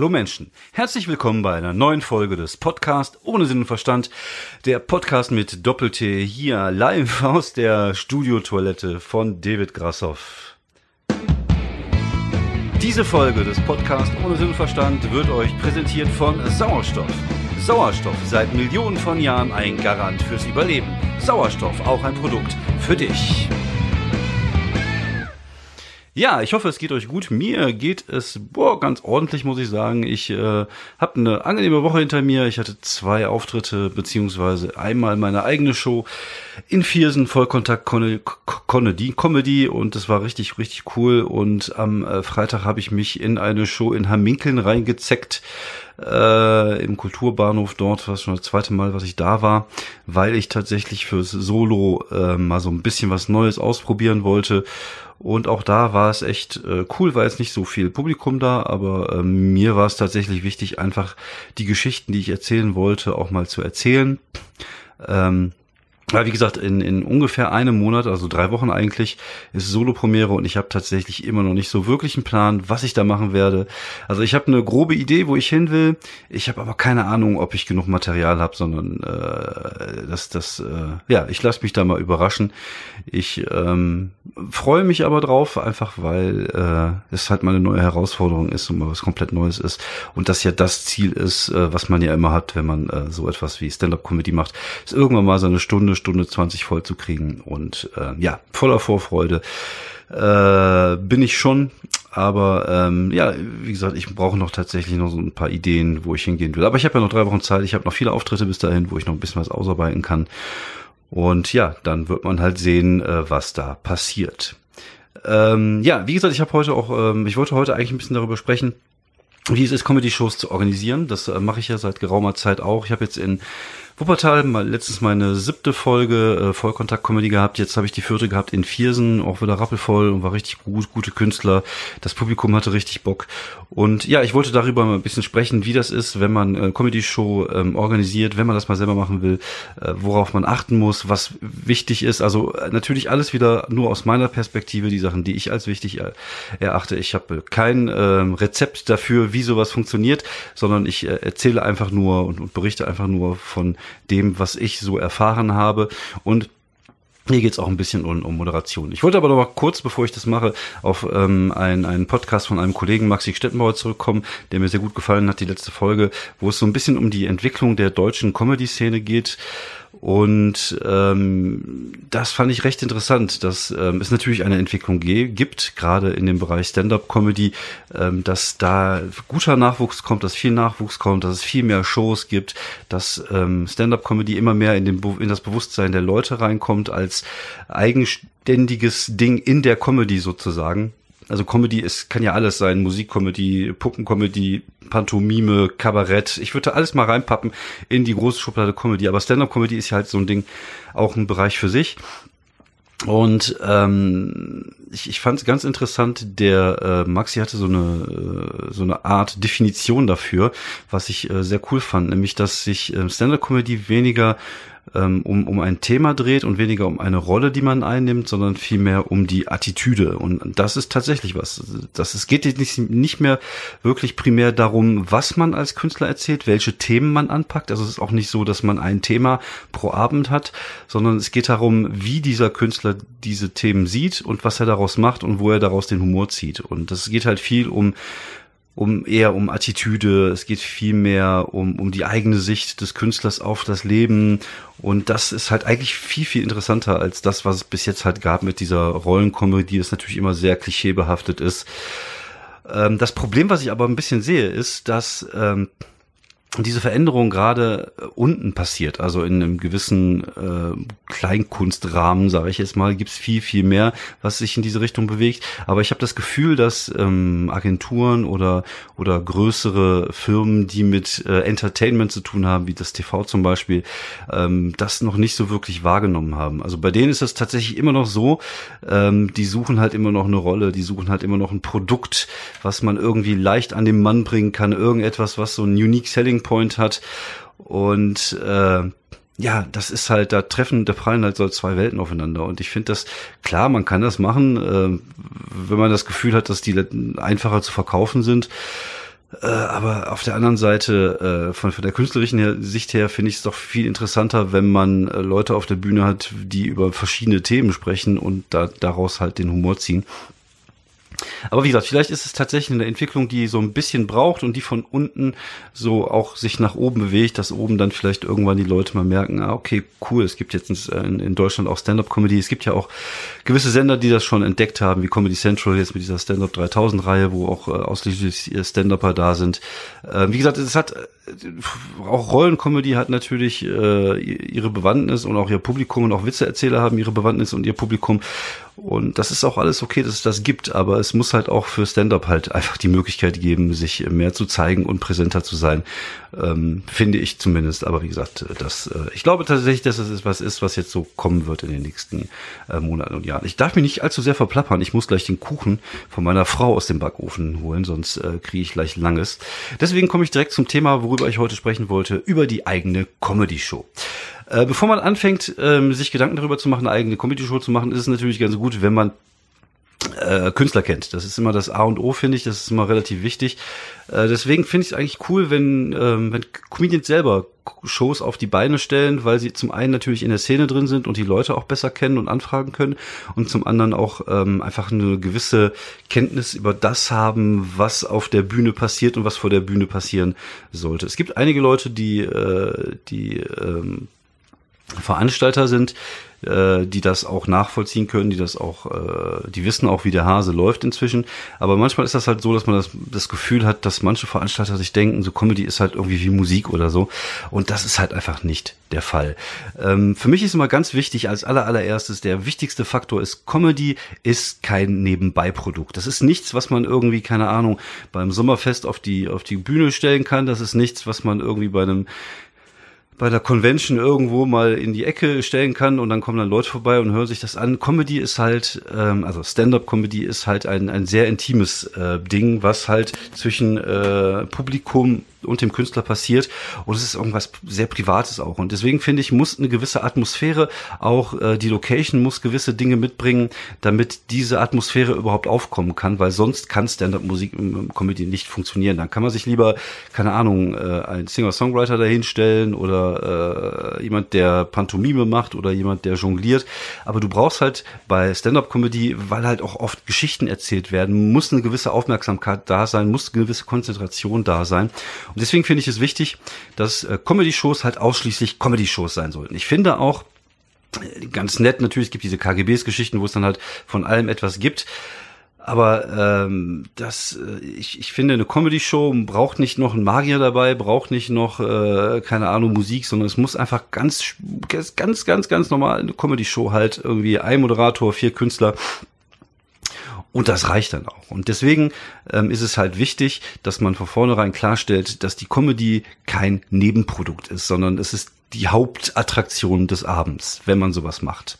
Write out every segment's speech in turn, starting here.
Hallo Menschen, herzlich willkommen bei einer neuen Folge des Podcasts ohne Sinn und Verstand. Der Podcast mit Doppel-T hier live aus der Studiotoilette von David Grassoff. Diese Folge des Podcasts ohne Sinn und Verstand wird euch präsentiert von Sauerstoff. Sauerstoff seit Millionen von Jahren ein Garant fürs Überleben. Sauerstoff auch ein Produkt für dich. Ja, ich hoffe, es geht euch gut. Mir geht es boah, ganz ordentlich, muss ich sagen. Ich äh, habe eine angenehme Woche hinter mir. Ich hatte zwei Auftritte, beziehungsweise einmal meine eigene Show in Viersen, Vollkontakt Comedy, Comedy und das war richtig, richtig cool. Und am äh, Freitag habe ich mich in eine Show in Hamminkeln reingezeckt äh, im Kulturbahnhof dort, was schon das zweite Mal, was ich da war, weil ich tatsächlich fürs Solo äh, mal so ein bisschen was Neues ausprobieren wollte und auch da war es echt äh, cool, war jetzt nicht so viel Publikum da, aber äh, mir war es tatsächlich wichtig, einfach die Geschichten, die ich erzählen wollte, auch mal zu erzählen. Ähm, ja, wie gesagt, in, in ungefähr einem Monat, also drei Wochen eigentlich, ist Solo-Premiere und ich habe tatsächlich immer noch nicht so wirklich einen Plan, was ich da machen werde. Also ich habe eine grobe Idee, wo ich hin will. Ich habe aber keine Ahnung, ob ich genug Material habe, sondern äh, das, das, äh, ja, ich lasse mich da mal überraschen. Ich ähm, freue mich aber drauf, einfach weil äh, es halt mal eine neue Herausforderung ist und mal was komplett Neues ist. Und das ja das Ziel ist, äh, was man ja immer hat, wenn man äh, so etwas wie Stand-up-Comedy macht, ist irgendwann mal so eine Stunde Stunde 20 voll zu kriegen. Und äh, ja, voller Vorfreude äh, bin ich schon. Aber ähm, ja, wie gesagt, ich brauche noch tatsächlich noch so ein paar Ideen, wo ich hingehen will. Aber ich habe ja noch drei Wochen Zeit. Ich habe noch viele Auftritte bis dahin, wo ich noch ein bisschen was ausarbeiten kann. Und ja, dann wird man halt sehen, äh, was da passiert. Ähm, ja, wie gesagt, ich habe heute auch, ähm, ich wollte heute eigentlich ein bisschen darüber sprechen, wie es ist, Comedy-Shows zu organisieren. Das äh, mache ich ja seit geraumer Zeit auch. Ich habe jetzt in Wuppertal, mal letztens meine siebte Folge äh, Vollkontakt-Comedy gehabt. Jetzt habe ich die vierte gehabt in Viersen, auch wieder rappelvoll und war richtig gut, gute Künstler. Das Publikum hatte richtig Bock. Und ja, ich wollte darüber mal ein bisschen sprechen, wie das ist, wenn man äh, Comedy-Show ähm, organisiert, wenn man das mal selber machen will, äh, worauf man achten muss, was wichtig ist. Also äh, natürlich alles wieder nur aus meiner Perspektive, die Sachen, die ich als wichtig äh, erachte. Ich habe kein äh, Rezept dafür, wie sowas funktioniert, sondern ich äh, erzähle einfach nur und, und berichte einfach nur von dem, was ich so erfahren habe. Und hier geht es auch ein bisschen um, um, Moderation. Ich wollte aber noch mal kurz, bevor ich das mache, auf ähm, einen, einen Podcast von einem Kollegen Maxi Stettenbauer zurückkommen, der mir sehr gut gefallen hat, die letzte Folge, wo es so ein bisschen um die Entwicklung der deutschen Comedy-Szene geht. Und ähm, das fand ich recht interessant, dass ähm, es natürlich eine Entwicklung gibt, gerade in dem Bereich Stand-up-Comedy, ähm, dass da guter Nachwuchs kommt, dass viel Nachwuchs kommt, dass es viel mehr Shows gibt, dass ähm, Stand-up-Comedy immer mehr in, den, in das Bewusstsein der Leute reinkommt als eigenständiges Ding in der Comedy sozusagen. Also Comedy ist, kann ja alles sein. Musikcomedy, Puppencomedy, Pantomime, Kabarett. Ich würde alles mal reinpappen in die große Schublade Comedy. Aber Stand-up-Comedy ist ja halt so ein Ding, auch ein Bereich für sich. Und ähm, ich, ich fand es ganz interessant, der äh, Maxi hatte so eine äh, so eine Art Definition dafür, was ich äh, sehr cool fand, nämlich dass sich äh, Stand-up-Comedy weniger ähm, um, um ein Thema dreht und weniger um eine Rolle, die man einnimmt, sondern vielmehr um die Attitüde. Und das ist tatsächlich was. Das, es geht nicht, nicht mehr wirklich primär darum, was man als Künstler erzählt, welche Themen man anpackt. Also es ist auch nicht so, dass man ein Thema pro Abend hat, sondern es geht darum, wie dieser Künstler diese Themen sieht und was er daraus macht und wo er daraus den Humor zieht. Und das geht halt viel um um eher um Attitüde, es geht viel mehr um, um die eigene Sicht des Künstlers auf das Leben und das ist halt eigentlich viel, viel interessanter als das, was es bis jetzt halt gab mit dieser Rollenkomödie, das natürlich immer sehr klischeebehaftet ist. Ähm, das Problem, was ich aber ein bisschen sehe, ist, dass ähm, diese Veränderung gerade äh, unten passiert, also in einem gewissen äh, Kleinkunstrahmen, sage ich jetzt mal, gibt's viel, viel mehr, was sich in diese Richtung bewegt. Aber ich habe das Gefühl, dass ähm, Agenturen oder, oder größere Firmen, die mit äh, Entertainment zu tun haben, wie das TV zum Beispiel, ähm, das noch nicht so wirklich wahrgenommen haben. Also bei denen ist es tatsächlich immer noch so, ähm, die suchen halt immer noch eine Rolle, die suchen halt immer noch ein Produkt, was man irgendwie leicht an den Mann bringen kann, irgendetwas, was so ein Unique Selling Point hat. Und äh, ja, das ist halt, da treffen, da prallen halt so zwei Welten aufeinander. Und ich finde das, klar, man kann das machen, äh, wenn man das Gefühl hat, dass die einfacher zu verkaufen sind. Äh, aber auf der anderen Seite, äh, von, von der künstlerischen her, Sicht her, finde ich es doch viel interessanter, wenn man äh, Leute auf der Bühne hat, die über verschiedene Themen sprechen und da, daraus halt den Humor ziehen. Aber wie gesagt, vielleicht ist es tatsächlich eine Entwicklung, die so ein bisschen braucht und die von unten so auch sich nach oben bewegt, dass oben dann vielleicht irgendwann die Leute mal merken, ah, okay, cool, es gibt jetzt in, in Deutschland auch Stand-Up-Comedy. Es gibt ja auch gewisse Sender, die das schon entdeckt haben, wie Comedy Central jetzt mit dieser Stand-Up 3000 Reihe, wo auch äh, ausschließlich Stand-Upper da sind. Äh, wie gesagt, es hat auch Rollencomedy hat natürlich äh, ihre Bewandtnis und auch ihr Publikum und auch Witzeerzähler haben ihre Bewandtnis und ihr Publikum. Und das ist auch alles okay, dass es das gibt, aber es muss halt auch für Stand-up halt einfach die Möglichkeit geben, sich mehr zu zeigen und präsenter zu sein. Ähm, finde ich zumindest. Aber wie gesagt, das, äh, ich glaube tatsächlich, dass es was ist, was jetzt so kommen wird in den nächsten äh, Monaten und Jahren. Ich darf mich nicht allzu sehr verplappern. Ich muss gleich den Kuchen von meiner Frau aus dem Backofen holen, sonst äh, kriege ich gleich langes. Deswegen komme ich direkt zum Thema, worüber ich heute sprechen wollte, über die eigene Comedy-Show. Äh, bevor man anfängt, ähm, sich Gedanken darüber zu machen, eine eigene Comedy-Show zu machen, ist es natürlich ganz gut, wenn man äh, Künstler kennt. Das ist immer das A und O, finde ich. Das ist immer relativ wichtig. Äh, deswegen finde ich es eigentlich cool, wenn, ähm, wenn Comedians selber Shows auf die Beine stellen, weil sie zum einen natürlich in der Szene drin sind und die Leute auch besser kennen und anfragen können und zum anderen auch ähm, einfach eine gewisse Kenntnis über das haben, was auf der Bühne passiert und was vor der Bühne passieren sollte. Es gibt einige Leute, die, äh, die ähm, Veranstalter sind, äh, die das auch nachvollziehen können, die das auch, äh, die wissen auch, wie der Hase läuft inzwischen. Aber manchmal ist das halt so, dass man das, das Gefühl hat, dass manche Veranstalter sich denken, so Comedy ist halt irgendwie wie Musik oder so. Und das ist halt einfach nicht der Fall. Ähm, für mich ist immer ganz wichtig, als aller allererstes, der wichtigste Faktor ist, Comedy ist kein Nebenbeiprodukt. Das ist nichts, was man irgendwie, keine Ahnung, beim Sommerfest auf die, auf die Bühne stellen kann. Das ist nichts, was man irgendwie bei einem bei der Convention irgendwo mal in die Ecke stellen kann und dann kommen dann Leute vorbei und hören sich das an. Comedy ist halt, ähm, also Stand-up-Comedy ist halt ein, ein sehr intimes äh, Ding, was halt zwischen äh, Publikum und dem Künstler passiert. Und es ist irgendwas sehr Privates auch. Und deswegen finde ich, muss eine gewisse Atmosphäre, auch äh, die Location muss gewisse Dinge mitbringen, damit diese Atmosphäre überhaupt aufkommen kann, weil sonst kann Stand-up-Musik im Comedy nicht funktionieren. Dann kann man sich lieber, keine Ahnung, äh, einen Singer-Songwriter dahinstellen oder äh, jemand, der Pantomime macht oder jemand, der jongliert. Aber du brauchst halt bei Stand-up-Comedy, weil halt auch oft Geschichten erzählt werden, muss eine gewisse Aufmerksamkeit da sein, muss eine gewisse Konzentration da sein. Und deswegen finde ich es wichtig, dass äh, Comedy-Shows halt ausschließlich Comedy-Shows sein sollten. Ich finde auch, äh, ganz nett natürlich, es gibt diese KGBs-Geschichten, wo es dann halt von allem etwas gibt. Aber ähm, das, äh, ich, ich finde, eine Comedy-Show braucht nicht noch einen Magier dabei, braucht nicht noch, äh, keine Ahnung, Musik, sondern es muss einfach ganz, ganz, ganz, ganz normal eine Comedy-Show halt irgendwie ein Moderator, vier Künstler und das reicht dann auch. Und deswegen ähm, ist es halt wichtig, dass man von vornherein klarstellt, dass die Comedy kein Nebenprodukt ist, sondern es ist die Hauptattraktion des Abends, wenn man sowas macht.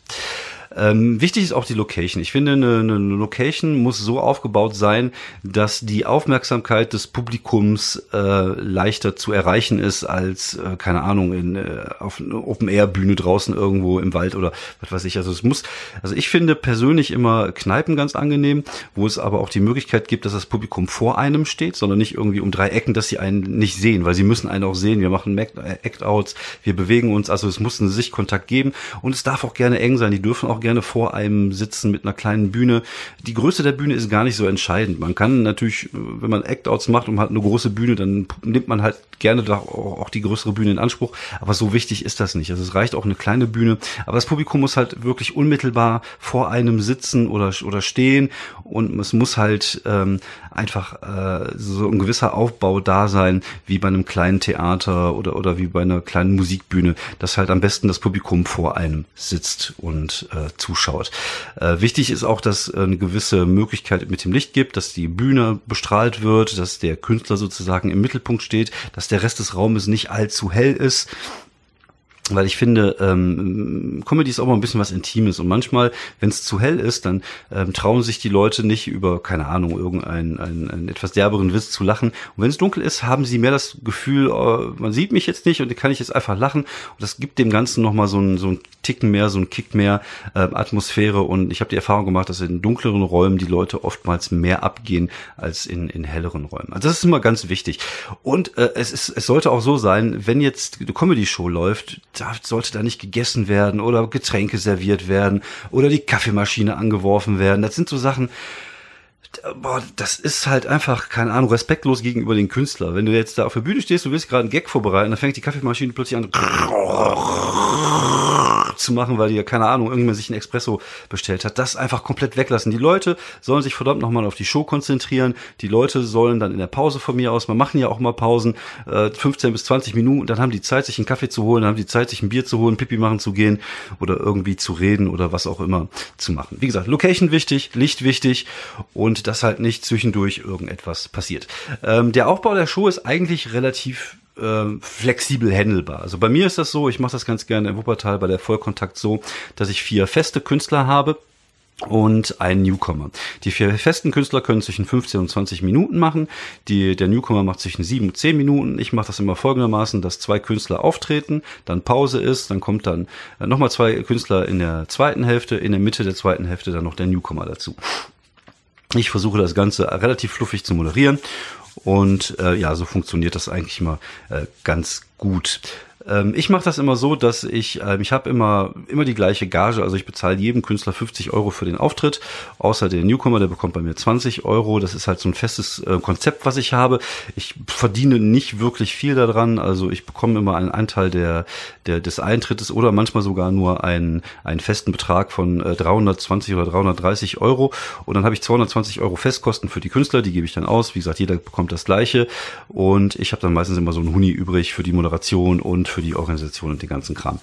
Ähm, wichtig ist auch die Location. Ich finde, eine, eine Location muss so aufgebaut sein, dass die Aufmerksamkeit des Publikums äh, leichter zu erreichen ist als, äh, keine Ahnung, in, äh, auf einer Open-Air-Bühne draußen irgendwo im Wald oder was weiß ich. Also es muss, also ich finde persönlich immer Kneipen ganz angenehm, wo es aber auch die Möglichkeit gibt, dass das Publikum vor einem steht, sondern nicht irgendwie um drei Ecken, dass sie einen nicht sehen, weil sie müssen einen auch sehen. Wir machen Act-Outs, wir bewegen uns, also es muss einen Sichtkontakt geben und es darf auch gerne eng sein. Die dürfen auch gerne vor einem sitzen mit einer kleinen Bühne. Die Größe der Bühne ist gar nicht so entscheidend. Man kann natürlich, wenn man Act-Outs macht und hat eine große Bühne, dann nimmt man halt gerne auch die größere Bühne in Anspruch. Aber so wichtig ist das nicht. Also es reicht auch eine kleine Bühne. Aber das Publikum muss halt wirklich unmittelbar vor einem sitzen oder, oder stehen und es muss halt ähm, einfach äh, so ein gewisser Aufbau da sein, wie bei einem kleinen Theater oder, oder wie bei einer kleinen Musikbühne, dass halt am besten das Publikum vor einem sitzt und äh, zuschaut. Äh, wichtig ist auch, dass eine gewisse Möglichkeit mit dem Licht gibt, dass die Bühne bestrahlt wird, dass der Künstler sozusagen im Mittelpunkt steht, dass der Rest des Raumes nicht allzu hell ist weil ich finde, ähm, Comedy ist auch mal ein bisschen was Intimes und manchmal, wenn es zu hell ist, dann ähm, trauen sich die Leute nicht über, keine Ahnung, irgendeinen einen, einen etwas derberen Witz zu lachen. Und wenn es dunkel ist, haben sie mehr das Gefühl, oh, man sieht mich jetzt nicht und kann ich jetzt einfach lachen. Und das gibt dem Ganzen nochmal so ein, so ein Ticken mehr, so ein Kick mehr äh, Atmosphäre. Und ich habe die Erfahrung gemacht, dass in dunkleren Räumen die Leute oftmals mehr abgehen als in, in helleren Räumen. Also das ist immer ganz wichtig. Und äh, es, ist, es sollte auch so sein, wenn jetzt eine Comedy-Show läuft, da sollte da nicht gegessen werden oder Getränke serviert werden oder die Kaffeemaschine angeworfen werden. Das sind so Sachen, boah, das ist halt einfach, keine Ahnung, respektlos gegenüber den Künstler. Wenn du jetzt da auf der Bühne stehst, du willst gerade einen Gag vorbereiten, dann fängt die Kaffeemaschine plötzlich an zu machen, weil die ja, keine Ahnung, irgendwann sich einen Espresso bestellt hat. Das einfach komplett weglassen. Die Leute sollen sich verdammt nochmal auf die Show konzentrieren. Die Leute sollen dann in der Pause von mir aus, wir machen ja auch mal Pausen, äh, 15 bis 20 Minuten, dann haben die Zeit, sich einen Kaffee zu holen, dann haben die Zeit, sich ein Bier zu holen, Pipi machen zu gehen oder irgendwie zu reden oder was auch immer zu machen. Wie gesagt, Location wichtig, Licht wichtig und dass halt nicht zwischendurch irgendetwas passiert. Ähm, der Aufbau der Show ist eigentlich relativ äh, flexibel handelbar. Also bei mir ist das so, ich mache das ganz gerne im Wuppertal bei der Vollkontakt so, dass ich vier feste Künstler habe und einen Newcomer. Die vier festen Künstler können zwischen 15 und 20 Minuten machen. Die, der Newcomer macht zwischen 7 und 10 Minuten. Ich mache das immer folgendermaßen, dass zwei Künstler auftreten, dann Pause ist, dann kommt dann äh, nochmal zwei Künstler in der zweiten Hälfte, in der Mitte der zweiten Hälfte dann noch der Newcomer dazu. Ich versuche das Ganze relativ fluffig zu moderieren und äh, ja, so funktioniert das eigentlich immer äh, ganz gut. Ähm, ich mache das immer so, dass ich, äh, ich habe immer, immer die gleiche Gage, also ich bezahle jedem Künstler 50 Euro für den Auftritt, außer der Newcomer, der bekommt bei mir 20 Euro. Das ist halt so ein festes äh, Konzept, was ich habe. Ich verdiene nicht wirklich viel daran, also ich bekomme immer einen Anteil der, der des Eintrittes oder manchmal sogar nur einen, einen festen Betrag von äh, 320 oder 330 Euro und dann habe ich 220 Euro Festkosten für die Künstler, die gebe ich dann aus. Wie gesagt, jeder bekommt das gleiche und ich habe dann meistens immer so einen Huni übrig für die Moderation und für die Organisation und den ganzen Kram.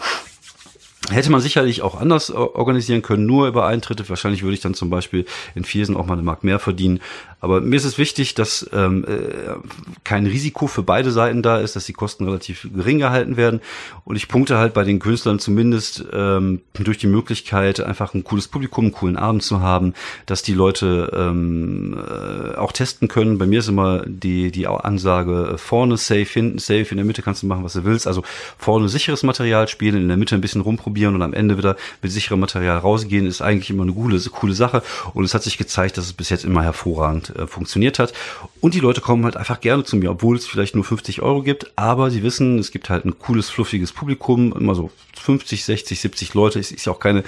Hätte man sicherlich auch anders organisieren können, nur über Eintritte. Wahrscheinlich würde ich dann zum Beispiel in Viersen auch mal eine Mark mehr verdienen. Aber mir ist es wichtig, dass ähm, äh, kein Risiko für beide Seiten da ist, dass die Kosten relativ gering gehalten werden. Und ich punkte halt bei den Künstlern zumindest ähm, durch die Möglichkeit, einfach ein cooles Publikum, einen coolen Abend zu haben, dass die Leute ähm, äh, auch testen können. Bei mir ist immer die, die Ansage, äh, vorne safe, hinten safe, in der Mitte kannst du machen, was du willst. Also vorne sicheres Material spielen, in der Mitte ein bisschen rumprobieren und am Ende wieder mit sicherem Material rausgehen, ist eigentlich immer eine coole, coole Sache. Und es hat sich gezeigt, dass es bis jetzt immer hervorragend äh, funktioniert hat. Und die Leute kommen halt einfach gerne zu mir, obwohl es vielleicht nur 50 Euro gibt, aber sie wissen, es gibt halt ein cooles, fluffiges Publikum, immer so 50, 60, 70 Leute. Es ist ja auch keine,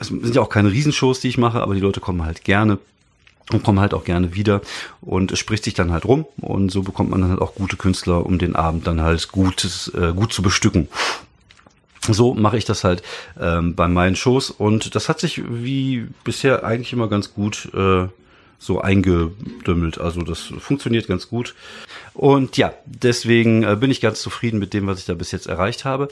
es sind ja auch keine Riesenshows, die ich mache, aber die Leute kommen halt gerne und kommen halt auch gerne wieder und es spricht sich dann halt rum und so bekommt man dann halt auch gute Künstler, um den Abend dann halt gutes, äh, gut zu bestücken. So mache ich das halt ähm, bei meinen Shows und das hat sich wie bisher eigentlich immer ganz gut äh, so eingedümmelt. Also das funktioniert ganz gut. Und ja, deswegen äh, bin ich ganz zufrieden mit dem, was ich da bis jetzt erreicht habe.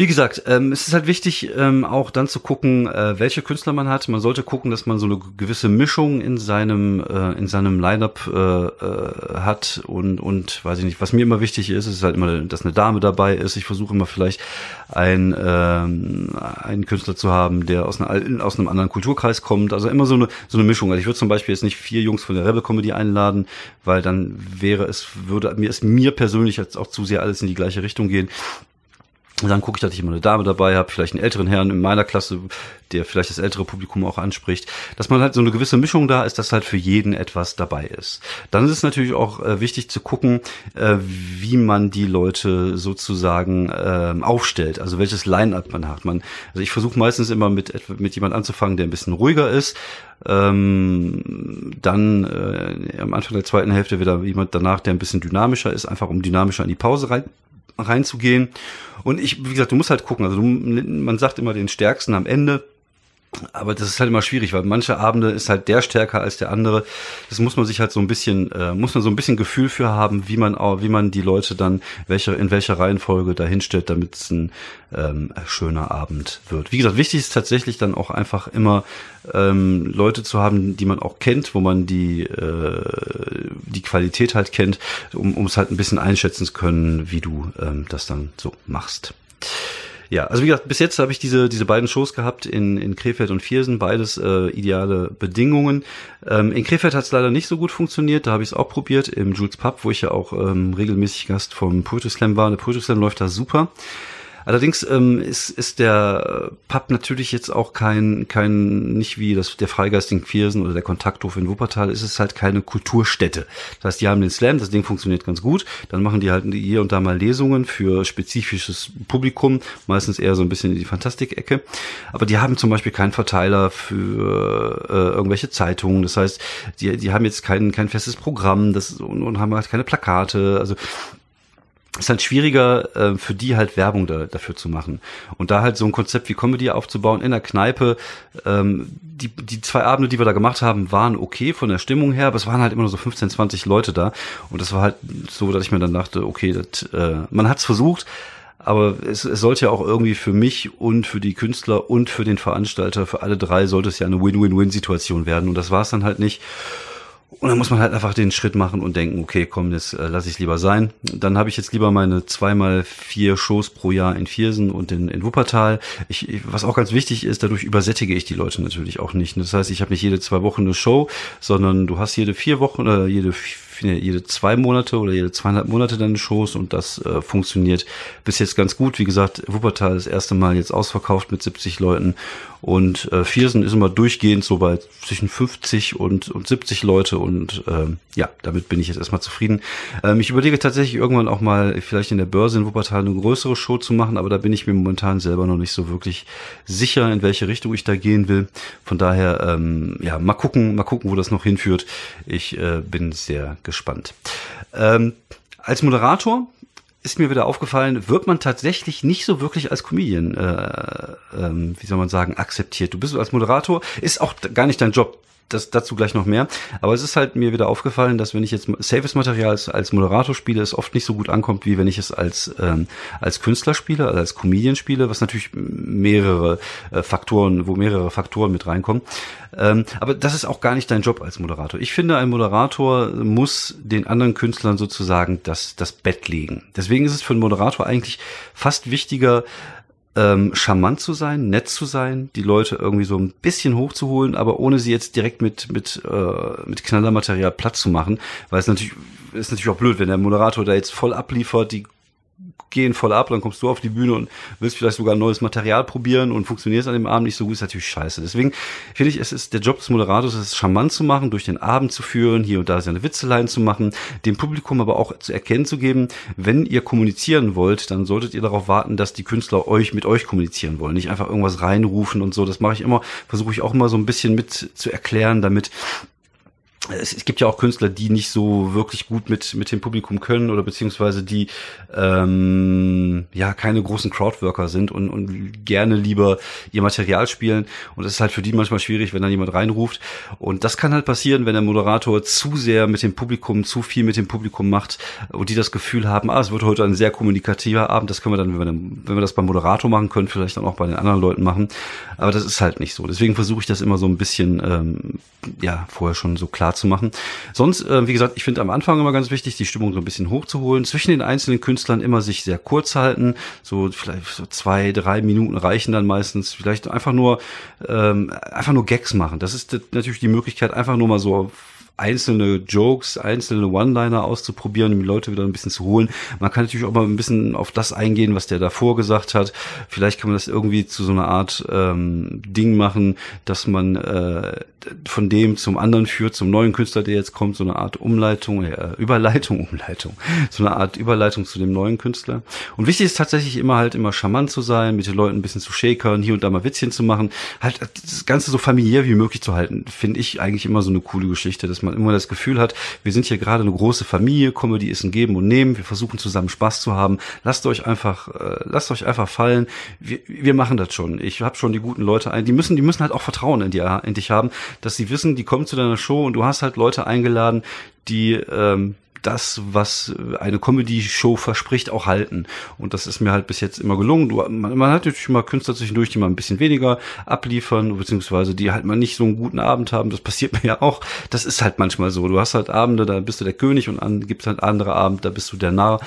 Wie gesagt, ähm, es ist halt wichtig, ähm, auch dann zu gucken, äh, welche Künstler man hat. Man sollte gucken, dass man so eine gewisse Mischung in seinem äh, in seinem Lineup äh, äh, hat und und weiß ich nicht. Was mir immer wichtig ist, ist halt immer, dass eine Dame dabei ist. Ich versuche immer vielleicht ein, ähm, einen Künstler zu haben, der aus, einer, aus einem anderen Kulturkreis kommt. Also immer so eine so eine Mischung. Also ich würde zum Beispiel jetzt nicht vier Jungs von der Rebel Comedy einladen, weil dann wäre es würde mir es mir persönlich jetzt auch zu sehr alles in die gleiche Richtung gehen. Dann gucke ich, dass ich immer eine Dame dabei habe, vielleicht einen älteren Herrn in meiner Klasse, der vielleicht das ältere Publikum auch anspricht, dass man halt so eine gewisse Mischung da ist, dass halt für jeden etwas dabei ist. Dann ist es natürlich auch äh, wichtig zu gucken, äh, wie man die Leute sozusagen äh, aufstellt, also welches Line-up man hat. Man, also ich versuche meistens immer mit mit jemand anzufangen, der ein bisschen ruhiger ist, ähm, dann äh, am Anfang der zweiten Hälfte wieder jemand danach, der ein bisschen dynamischer ist, einfach um dynamischer in die Pause rein reinzugehen. Und ich, wie gesagt, du musst halt gucken. Also du, man sagt immer den Stärksten am Ende. Aber das ist halt immer schwierig, weil manche Abende ist halt der stärker als der andere. Das muss man sich halt so ein bisschen, äh, muss man so ein bisschen Gefühl für haben, wie man auch, wie man die Leute dann welche, in welcher Reihenfolge dahinstellt, damit es ein ähm, schöner Abend wird. Wie gesagt, wichtig ist tatsächlich dann auch einfach immer ähm, Leute zu haben, die man auch kennt, wo man die äh, die Qualität halt kennt, um um es halt ein bisschen einschätzen zu können, wie du ähm, das dann so machst. Ja, also wie gesagt, bis jetzt habe ich diese, diese beiden Shows gehabt in, in Krefeld und Viersen, beides äh, ideale Bedingungen. Ähm, in Krefeld hat es leider nicht so gut funktioniert, da habe ich es auch probiert, im Jules Pub, wo ich ja auch ähm, regelmäßig Gast vom Poetry Slam war. Der Poetry Slam läuft da super. Allerdings ähm, ist, ist der Pub natürlich jetzt auch kein, kein, nicht wie das, der Freigeist in Viersen oder der Kontakthof in Wuppertal, ist es halt keine Kulturstätte. Das heißt, die haben den Slam, das Ding funktioniert ganz gut. Dann machen die halt hier und da mal Lesungen für spezifisches Publikum, meistens eher so ein bisschen in die Fantastik-Ecke. Aber die haben zum Beispiel keinen Verteiler für äh, irgendwelche Zeitungen. Das heißt, die, die haben jetzt kein, kein festes Programm das, und, und haben halt keine Plakate. Also ist halt schwieriger äh, für die halt Werbung da, dafür zu machen. Und da halt so ein Konzept wie Comedy aufzubauen in der Kneipe. Ähm, die, die zwei Abende, die wir da gemacht haben, waren okay von der Stimmung her, aber es waren halt immer nur so 15, 20 Leute da. Und das war halt so, dass ich mir dann dachte, okay, das, äh, man hat's versucht, aber es, es sollte ja auch irgendwie für mich und für die Künstler und für den Veranstalter, für alle drei sollte es ja eine Win-Win-Win-Situation werden. Und das war es dann halt nicht. Und dann muss man halt einfach den Schritt machen und denken, okay, komm, das äh, lasse ich lieber sein. Dann habe ich jetzt lieber meine zweimal vier Shows pro Jahr in Viersen und in, in Wuppertal. Ich, ich, was auch ganz wichtig ist, dadurch übersättige ich die Leute natürlich auch nicht. Das heißt, ich habe nicht jede zwei Wochen eine Show, sondern du hast jede vier Wochen oder jede jede zwei Monate oder jede zweieinhalb Monate dann Shows und das äh, funktioniert bis jetzt ganz gut. Wie gesagt, Wuppertal das erste Mal jetzt ausverkauft mit 70 Leuten und äh, Viersen ist immer durchgehend so bei zwischen 50 und, und 70 Leute und ähm, ja, damit bin ich jetzt erstmal zufrieden. Ähm, ich überlege tatsächlich irgendwann auch mal vielleicht in der Börse in Wuppertal eine größere Show zu machen, aber da bin ich mir momentan selber noch nicht so wirklich sicher, in welche Richtung ich da gehen will. Von daher, ähm, ja, mal gucken, mal gucken, wo das noch hinführt. Ich äh, bin sehr gespannt. Ähm, als Moderator ist mir wieder aufgefallen, wird man tatsächlich nicht so wirklich als Comedian, äh, ähm, wie soll man sagen, akzeptiert. Du bist als Moderator, ist auch gar nicht dein Job das dazu gleich noch mehr. Aber es ist halt mir wieder aufgefallen, dass wenn ich jetzt safes Material als, als Moderator spiele, es oft nicht so gut ankommt, wie wenn ich es als, ähm, als Künstler spiele, also als Comedian spiele, was natürlich mehrere äh, Faktoren, wo mehrere Faktoren mit reinkommen. Ähm, aber das ist auch gar nicht dein Job als Moderator. Ich finde, ein Moderator muss den anderen Künstlern sozusagen das, das Bett legen. Deswegen ist es für einen Moderator eigentlich fast wichtiger, ähm, charmant zu sein, nett zu sein, die Leute irgendwie so ein bisschen hochzuholen, aber ohne sie jetzt direkt mit mit äh, mit Knallermaterial platt zu machen, weil es natürlich ist natürlich auch blöd, wenn der Moderator da jetzt voll abliefert, die gehen voll ab, dann kommst du auf die Bühne und willst vielleicht sogar neues Material probieren und funktionierst an dem Abend nicht so gut, ist natürlich scheiße. Deswegen finde ich, es ist der Job des Moderators, es ist charmant zu machen, durch den Abend zu führen, hier und da seine Witzeleien zu machen, dem Publikum aber auch zu erkennen zu geben, wenn ihr kommunizieren wollt, dann solltet ihr darauf warten, dass die Künstler euch mit euch kommunizieren wollen, nicht einfach irgendwas reinrufen und so. Das mache ich immer, versuche ich auch immer so ein bisschen mit zu erklären, damit es, es, gibt ja auch Künstler, die nicht so wirklich gut mit mit dem Publikum können oder beziehungsweise die ähm, ja keine großen Crowdworker sind und, und gerne lieber ihr Material spielen. Und es ist halt für die manchmal schwierig, wenn dann jemand reinruft. Und das kann halt passieren, wenn der Moderator zu sehr mit dem Publikum, zu viel mit dem Publikum macht und die das Gefühl haben, ah, es wird heute ein sehr kommunikativer Abend, das können wir dann, wenn wir, dann, wenn wir das beim Moderator machen können, vielleicht dann auch bei den anderen Leuten machen, aber das ist halt nicht so. Deswegen versuche ich das immer so ein bisschen ähm, ja vorher schon so klar zu machen. Sonst, äh, wie gesagt, ich finde am Anfang immer ganz wichtig, die Stimmung so ein bisschen hochzuholen. Zwischen den einzelnen Künstlern immer sich sehr kurz halten. So vielleicht so zwei, drei Minuten reichen dann meistens. Vielleicht einfach nur, ähm, einfach nur Gags machen. Das ist natürlich die Möglichkeit, einfach nur mal so einzelne Jokes, einzelne One-Liner auszuprobieren, um die Leute wieder ein bisschen zu holen. Man kann natürlich auch mal ein bisschen auf das eingehen, was der davor gesagt hat. Vielleicht kann man das irgendwie zu so einer Art ähm, Ding machen, dass man äh, von dem zum anderen führt, zum neuen Künstler, der jetzt kommt, so eine Art Umleitung, äh, Überleitung, Umleitung, so eine Art Überleitung zu dem neuen Künstler. Und wichtig ist tatsächlich immer halt immer charmant zu sein, mit den Leuten ein bisschen zu shakern, hier und da mal Witzchen zu machen, halt das Ganze so familiär wie möglich zu halten, finde ich eigentlich immer so eine coole Geschichte, dass man immer das Gefühl hat, wir sind hier gerade eine große Familie, Comedy ist ein Geben und Nehmen, wir versuchen zusammen Spaß zu haben. Lasst euch einfach, äh, lasst euch einfach fallen. Wir, wir machen das schon. Ich habe schon die guten Leute ein. Die müssen, die müssen halt auch Vertrauen in, dir, in dich haben, dass sie wissen, die kommen zu deiner Show und du hast halt Leute eingeladen, die ähm, das, was eine Comedy-Show verspricht, auch halten. Und das ist mir halt bis jetzt immer gelungen. Du, man, man hat natürlich mal Künstler zwischendurch, die mal ein bisschen weniger abliefern, beziehungsweise die halt mal nicht so einen guten Abend haben. Das passiert mir ja auch. Das ist halt manchmal so. Du hast halt Abende, da bist du der König und an, gibt halt andere Abend, da bist du der Narr.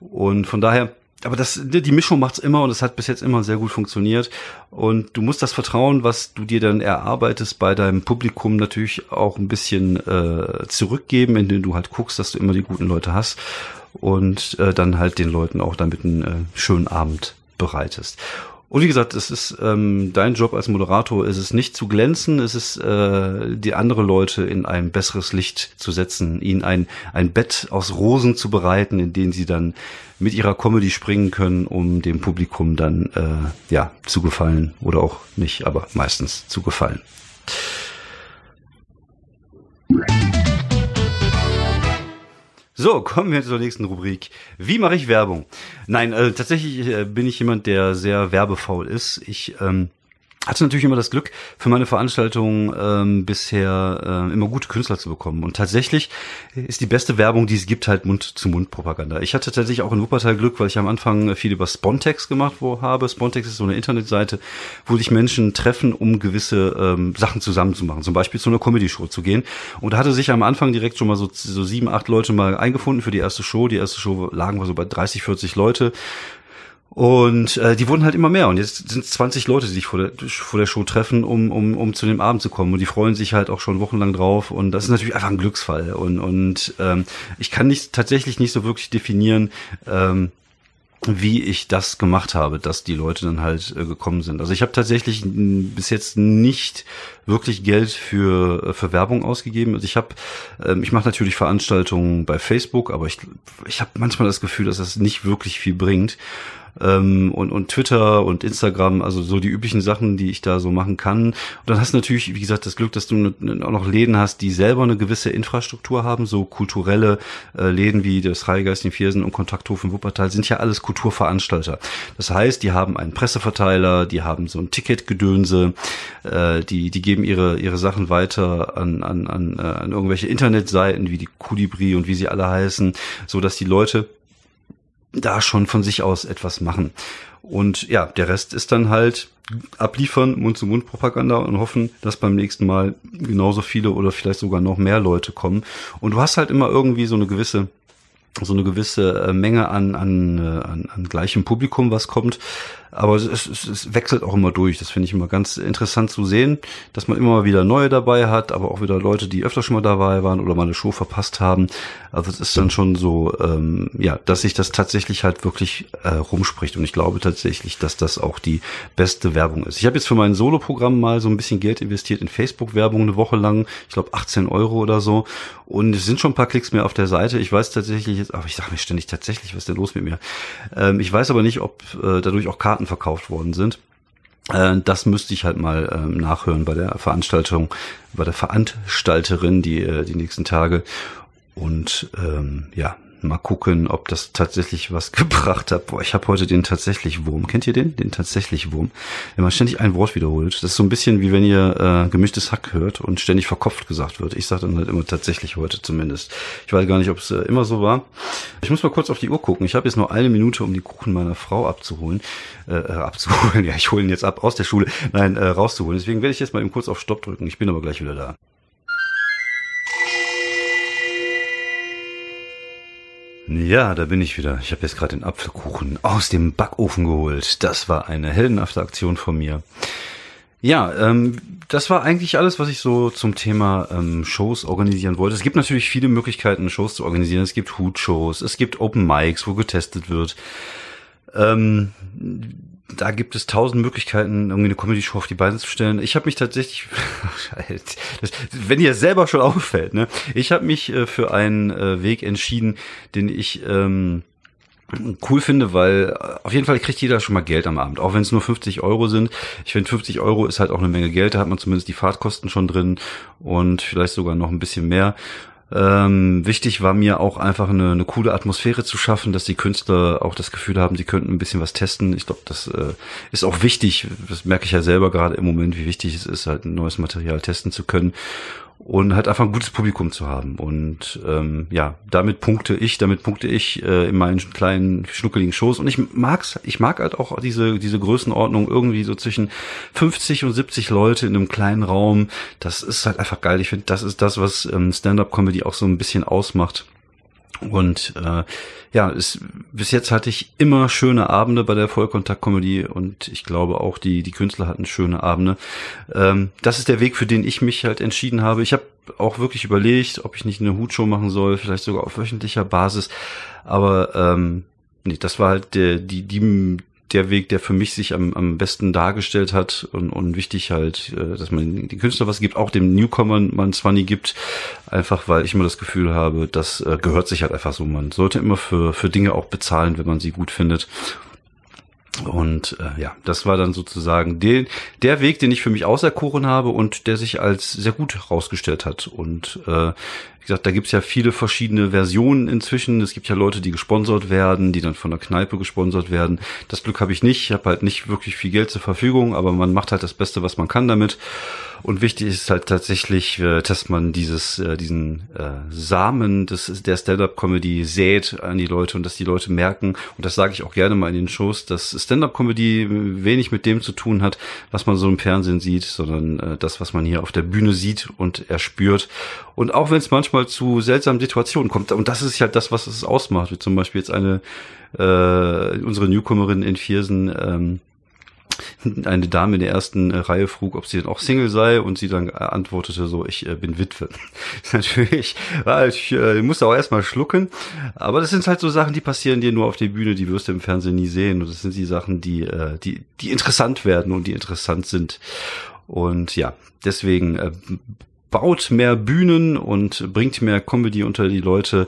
Und von daher aber das, die Mischung macht's immer und es hat bis jetzt immer sehr gut funktioniert. Und du musst das Vertrauen, was du dir dann erarbeitest bei deinem Publikum natürlich auch ein bisschen äh, zurückgeben, indem du halt guckst, dass du immer die guten Leute hast und äh, dann halt den Leuten auch damit einen äh, schönen Abend bereitest. Und wie gesagt, es ist ähm, dein Job als Moderator, ist es nicht zu glänzen, es ist äh, die andere Leute in ein besseres Licht zu setzen, ihnen ein, ein Bett aus Rosen zu bereiten, in dem sie dann mit ihrer Comedy springen können, um dem Publikum dann äh, ja zu gefallen oder auch nicht, aber meistens zu gefallen. So, kommen wir zur nächsten Rubrik. Wie mache ich Werbung? Nein, äh, tatsächlich äh, bin ich jemand, der sehr werbefaul ist. Ich ähm, hatte natürlich immer das Glück, für meine Veranstaltungen ähm, bisher äh, immer gute Künstler zu bekommen. Und tatsächlich ist die beste Werbung, die es gibt, halt Mund-zu-Mund-Propaganda. Ich hatte tatsächlich auch in Wuppertal Glück, weil ich am Anfang viel über Spontex gemacht wo habe. Spontex ist so eine Internetseite, wo sich Menschen treffen, um gewisse ähm, Sachen zusammenzumachen. Zum Beispiel zu einer Comedy-Show zu gehen. Und da hatte sich am Anfang direkt schon mal so, so sieben, acht Leute mal eingefunden für die erste Show. Die erste Show lagen wir so bei 30, 40 Leute. Und äh, die wurden halt immer mehr. Und jetzt sind es 20 Leute, die sich vor der, vor der Show treffen, um, um, um zu dem Abend zu kommen. Und die freuen sich halt auch schon wochenlang drauf. Und das ist natürlich einfach ein Glücksfall. Und, und ähm, ich kann nicht tatsächlich nicht so wirklich definieren, ähm, wie ich das gemacht habe, dass die Leute dann halt äh, gekommen sind. Also ich habe tatsächlich bis jetzt nicht wirklich Geld für äh, für Werbung ausgegeben. Also ich habe, ähm, ich mache natürlich Veranstaltungen bei Facebook, aber ich ich habe manchmal das Gefühl, dass das nicht wirklich viel bringt ähm, und, und Twitter und Instagram, also so die üblichen Sachen, die ich da so machen kann. Und dann hast du natürlich, wie gesagt, das Glück, dass du auch noch Läden hast, die selber eine gewisse Infrastruktur haben, so kulturelle äh, Läden wie das Freigeist in Viersen und Kontakthof in Wuppertal sind ja alles Kulturveranstalter. Das heißt, die haben einen Presseverteiler, die haben so ein Ticketgedönse, äh, die, die geben ihre, ihre Sachen weiter an, an, an, äh, an irgendwelche Internetseiten wie die Kudibri und wie sie alle heißen, so dass die Leute da schon von sich aus etwas machen. Und ja, der Rest ist dann halt abliefern, Mund-zu-Mund-Propaganda und hoffen, dass beim nächsten Mal genauso viele oder vielleicht sogar noch mehr Leute kommen. Und du hast halt immer irgendwie so eine gewisse so eine gewisse äh, Menge an, an, äh, an, an gleichem Publikum, was kommt. Aber es, es, es wechselt auch immer durch. Das finde ich immer ganz interessant zu sehen, dass man immer wieder neue dabei hat, aber auch wieder Leute, die öfter schon mal dabei waren oder mal eine Show verpasst haben. Also es ist dann schon so, ähm, ja, dass sich das tatsächlich halt wirklich äh, rumspricht. Und ich glaube tatsächlich, dass das auch die beste Werbung ist. Ich habe jetzt für mein Solo-Programm mal so ein bisschen Geld investiert in Facebook-Werbung eine Woche lang. Ich glaube 18 Euro oder so. Und es sind schon ein paar Klicks mehr auf der Seite. Ich weiß tatsächlich jetzt, aber ich sage mir ständig tatsächlich, was ist denn los mit mir? Ähm, ich weiß aber nicht, ob äh, dadurch auch Karten verkauft worden sind. Äh, das müsste ich halt mal ähm, nachhören bei der Veranstaltung, bei der Veranstalterin die, äh, die nächsten Tage. Und ähm, ja, Mal gucken, ob das tatsächlich was gebracht hat. Boah, ich habe heute den tatsächlich Wurm. Kennt ihr den? Den tatsächlich Wurm. Wenn man ständig ein Wort wiederholt. Das ist so ein bisschen wie wenn ihr äh, gemischtes Hack hört und ständig verkopft gesagt wird. Ich sage dann halt immer tatsächlich heute zumindest. Ich weiß gar nicht, ob es äh, immer so war. Ich muss mal kurz auf die Uhr gucken. Ich habe jetzt nur eine Minute, um die Kuchen meiner Frau abzuholen. Äh, äh abzuholen. Ja, ich hole ihn jetzt ab aus der Schule. Nein, äh, rauszuholen. Deswegen werde ich jetzt mal eben kurz auf Stopp drücken. Ich bin aber gleich wieder da. Ja, da bin ich wieder. Ich habe jetzt gerade den Apfelkuchen aus dem Backofen geholt. Das war eine heldenhafte Aktion von mir. Ja, ähm, das war eigentlich alles, was ich so zum Thema ähm, Shows organisieren wollte. Es gibt natürlich viele Möglichkeiten, Shows zu organisieren. Es gibt Hoot-Shows, es gibt Open Mics, wo getestet wird. Ähm, da gibt es tausend Möglichkeiten, irgendwie eine Comedy-Show auf die Beine zu stellen. Ich habe mich tatsächlich, wenn ihr selber schon auffällt, ne, ich habe mich äh, für einen äh, Weg entschieden, den ich ähm, cool finde, weil äh, auf jeden Fall kriegt jeder schon mal Geld am Abend, auch wenn es nur 50 Euro sind. Ich finde 50 Euro ist halt auch eine Menge Geld, da hat man zumindest die Fahrtkosten schon drin und vielleicht sogar noch ein bisschen mehr. Ähm, wichtig war mir auch einfach eine, eine coole Atmosphäre zu schaffen, dass die Künstler auch das Gefühl haben, sie könnten ein bisschen was testen. Ich glaube, das äh, ist auch wichtig. Das merke ich ja selber gerade im Moment, wie wichtig es ist, halt ein neues Material testen zu können und halt einfach ein gutes Publikum zu haben. Und ähm, ja, damit punkte ich, damit punkte ich äh, in meinen kleinen schnuckeligen Shows. Und ich mag's, ich mag halt auch diese diese Größenordnung irgendwie so zwischen 50 und 70 Leute in einem kleinen Raum. Das ist halt einfach geil. Ich finde, das ist das, was ähm, Stand-up-Comedy auch so ein bisschen ausmacht. Und äh, ja, es, bis jetzt hatte ich immer schöne Abende bei der Vollkontakt-Comedy und ich glaube auch die, die Künstler hatten schöne Abende. Ähm, das ist der Weg, für den ich mich halt entschieden habe. Ich habe auch wirklich überlegt, ob ich nicht eine Hutshow machen soll, vielleicht sogar auf wöchentlicher Basis. Aber ähm, nee, das war halt der, die, die, der Weg, der für mich sich am, am besten dargestellt hat und, und wichtig halt, äh, dass man den Künstler was gibt, auch dem Newcomer man zwar nie gibt, einfach weil ich immer das Gefühl habe, das äh, gehört sich halt einfach so. Man sollte immer für, für Dinge auch bezahlen, wenn man sie gut findet. Und äh, ja, das war dann sozusagen den, der Weg, den ich für mich auserkoren habe und der sich als sehr gut herausgestellt hat. Und äh, wie gesagt, da gibt's ja viele verschiedene Versionen inzwischen. Es gibt ja Leute, die gesponsert werden, die dann von der Kneipe gesponsert werden. Das Glück habe ich nicht. Ich habe halt nicht wirklich viel Geld zur Verfügung, aber man macht halt das Beste, was man kann damit. Und wichtig ist halt tatsächlich, äh, dass man dieses, äh, diesen äh, Samen des, der Stand-up-Comedy sät an die Leute und dass die Leute merken, und das sage ich auch gerne mal in den Shows, dass Stand-up-Comedy wenig mit dem zu tun hat, was man so im Fernsehen sieht, sondern das, was man hier auf der Bühne sieht und erspürt. Und auch wenn es manchmal zu seltsamen Situationen kommt, und das ist halt das, was es ausmacht, wie zum Beispiel jetzt eine äh, unsere Newcomerin in Viersen, ähm, eine Dame in der ersten äh, Reihe frug, ob sie denn auch Single sei. Und sie dann antwortete so, ich äh, bin Witwe. Natürlich, ja, ich äh, musste auch erstmal schlucken, aber das sind halt so Sachen, die passieren dir nur auf der Bühne, die wirst du im Fernsehen nie sehen. Und das sind die Sachen, die, äh, die, die interessant werden und die interessant sind. Und ja, deswegen äh, baut mehr Bühnen und bringt mehr Comedy unter die Leute.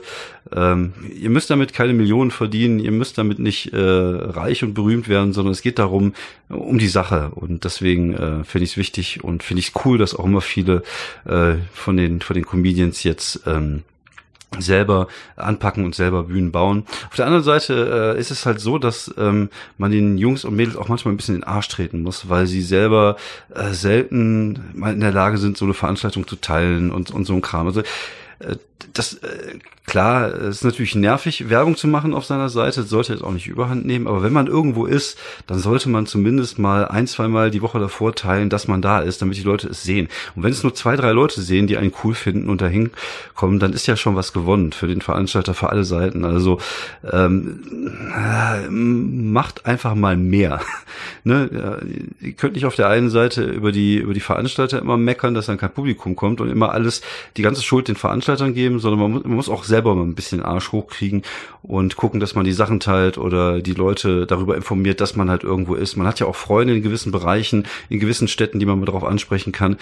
Ähm, ihr müsst damit keine Millionen verdienen, ihr müsst damit nicht äh, reich und berühmt werden, sondern es geht darum, um die Sache. Und deswegen äh, finde ich es wichtig und finde ich es cool, dass auch immer viele äh, von den von den Comedians jetzt ähm, selber anpacken und selber Bühnen bauen. Auf der anderen Seite äh, ist es halt so, dass ähm, man den Jungs und Mädels auch manchmal ein bisschen in den Arsch treten muss, weil sie selber äh, selten mal in der Lage sind, so eine Veranstaltung zu teilen und, und so ein Kram. Also äh, das äh, klar, es ist natürlich nervig, Werbung zu machen auf seiner Seite, sollte jetzt auch nicht überhand nehmen, aber wenn man irgendwo ist, dann sollte man zumindest mal ein, zwei Mal die Woche davor teilen, dass man da ist, damit die Leute es sehen. Und wenn es nur zwei, drei Leute sehen, die einen cool finden und dahin kommen, dann ist ja schon was gewonnen für den Veranstalter, für alle Seiten. Also ähm, äh, macht einfach mal mehr. ne? Ihr könnt nicht auf der einen Seite über die, über die Veranstalter immer meckern, dass dann kein Publikum kommt und immer alles, die ganze Schuld den Veranstaltern geben, sondern man muss, man muss auch selber mal ein bisschen Arsch hochkriegen und gucken, dass man die Sachen teilt oder die Leute darüber informiert, dass man halt irgendwo ist. Man hat ja auch Freunde in gewissen Bereichen, in gewissen Städten, die man mal darauf ansprechen kann.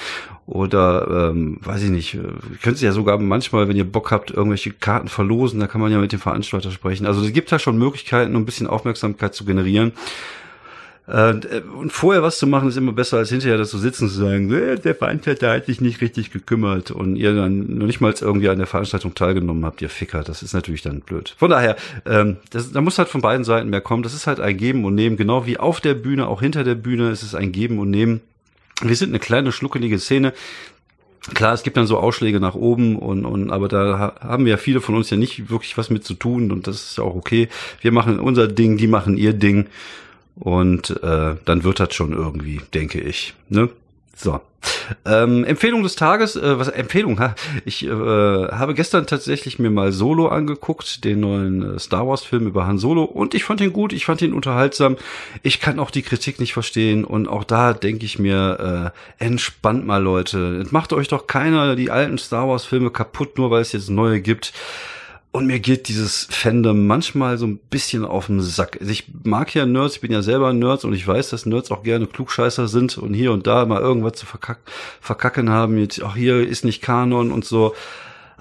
Oder ähm, weiß ich nicht, könnt ihr ja sogar manchmal, wenn ihr Bock habt, irgendwelche Karten verlosen, da kann man ja mit dem Veranstalter sprechen. Also es gibt da schon Möglichkeiten, um ein bisschen Aufmerksamkeit zu generieren. Äh, und vorher was zu machen ist immer besser als hinterher das zu sitzen zu sagen, äh, der Veranstalter hat sich nicht richtig gekümmert und ihr dann noch nicht mal irgendwie an der Veranstaltung teilgenommen habt, ihr Ficker. Das ist natürlich dann blöd. Von daher, ähm, das, da muss halt von beiden Seiten mehr kommen. Das ist halt ein Geben und Nehmen, genau wie auf der Bühne, auch hinter der Bühne ist es ein Geben und Nehmen. Wir sind eine kleine schluckelige Szene. Klar, es gibt dann so Ausschläge nach oben und, und aber da haben ja viele von uns ja nicht wirklich was mit zu tun und das ist ja auch okay. Wir machen unser Ding, die machen ihr Ding und äh, dann wird das schon irgendwie, denke ich. Ne? So. Ähm, Empfehlung des Tages, äh, was Empfehlung? Ha? Ich äh, habe gestern tatsächlich mir mal Solo angeguckt, den neuen äh, Star Wars Film über Han Solo und ich fand ihn gut, ich fand ihn unterhaltsam. Ich kann auch die Kritik nicht verstehen und auch da denke ich mir, äh, entspannt mal Leute, macht euch doch keiner die alten Star Wars Filme kaputt, nur weil es jetzt neue gibt. Und mir geht dieses Fandom manchmal so ein bisschen auf den Sack. Also ich mag ja Nerds, ich bin ja selber Nerds und ich weiß, dass Nerds auch gerne Klugscheißer sind und hier und da mal irgendwas zu verkack verkacken haben. Jetzt, auch hier ist nicht Kanon und so.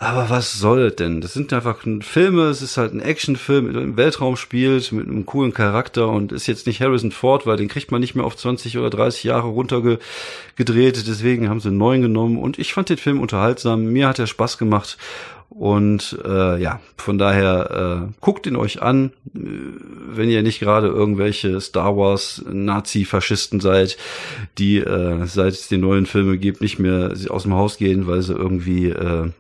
Aber was soll denn? Das sind einfach Filme, es ist halt ein Actionfilm, der im Weltraum spielt, mit einem coolen Charakter und ist jetzt nicht Harrison Ford, weil den kriegt man nicht mehr auf 20 oder 30 Jahre runtergedreht. Deswegen haben sie einen neuen genommen und ich fand den Film unterhaltsam. Mir hat er Spaß gemacht und äh, ja, von daher äh, guckt ihn euch an, äh, wenn ihr nicht gerade irgendwelche Star Wars Nazi-Faschisten seid, die äh, seit es die neuen Filme gibt nicht mehr aus dem Haus gehen, weil sie irgendwie äh,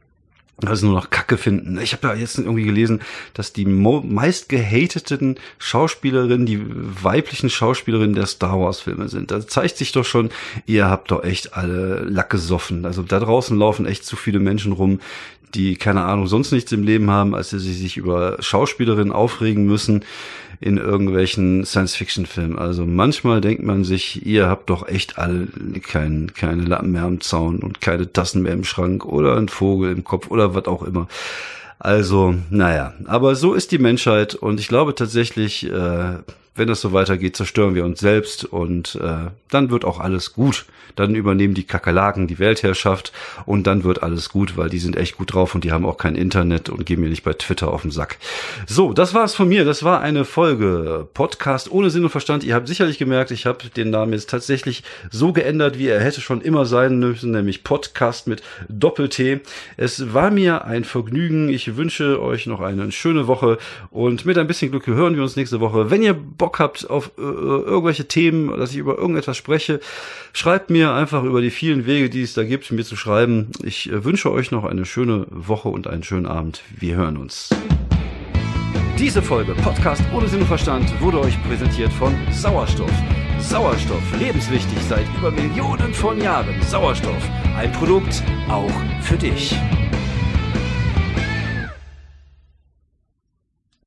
also nur noch Kacke finden. Ich habe ja jetzt irgendwie gelesen, dass die meist gehateten Schauspielerinnen, die weiblichen Schauspielerinnen der Star Wars Filme sind. Da zeigt sich doch schon, ihr habt doch echt alle Lack gesoffen. Also da draußen laufen echt zu viele Menschen rum, die keine Ahnung sonst nichts im Leben haben, als sie sich über Schauspielerinnen aufregen müssen in irgendwelchen Science-Fiction-Filmen. Also manchmal denkt man sich, ihr habt doch echt alle kein, keine Lappen mehr am Zaun und keine Tassen mehr im Schrank oder ein Vogel im Kopf oder was auch immer. Also, naja, aber so ist die Menschheit und ich glaube tatsächlich, äh, wenn das so weitergeht, zerstören wir uns selbst und äh, dann wird auch alles gut. Dann übernehmen die Kakerlaken die Weltherrschaft und dann wird alles gut, weil die sind echt gut drauf und die haben auch kein Internet und gehen mir nicht bei Twitter auf den Sack. So, das war's von mir. Das war eine Folge Podcast ohne Sinn und Verstand. Ihr habt sicherlich gemerkt, ich habe den Namen jetzt tatsächlich so geändert, wie er hätte schon immer sein müssen, nämlich Podcast mit Doppel-T. Es war mir ein Vergnügen. Ich wünsche euch noch eine schöne Woche und mit ein bisschen Glück hören wir uns nächste Woche. Wenn ihr Bock habt auf äh, irgendwelche Themen, dass ich über irgendetwas spreche, schreibt mir einfach über die vielen Wege, die es da gibt, mir zu schreiben. Ich äh, wünsche euch noch eine schöne Woche und einen schönen Abend. Wir hören uns. Diese Folge Podcast ohne Sinn und Verstand wurde euch präsentiert von Sauerstoff. Sauerstoff, lebenswichtig seit über Millionen von Jahren. Sauerstoff, ein Produkt auch für dich.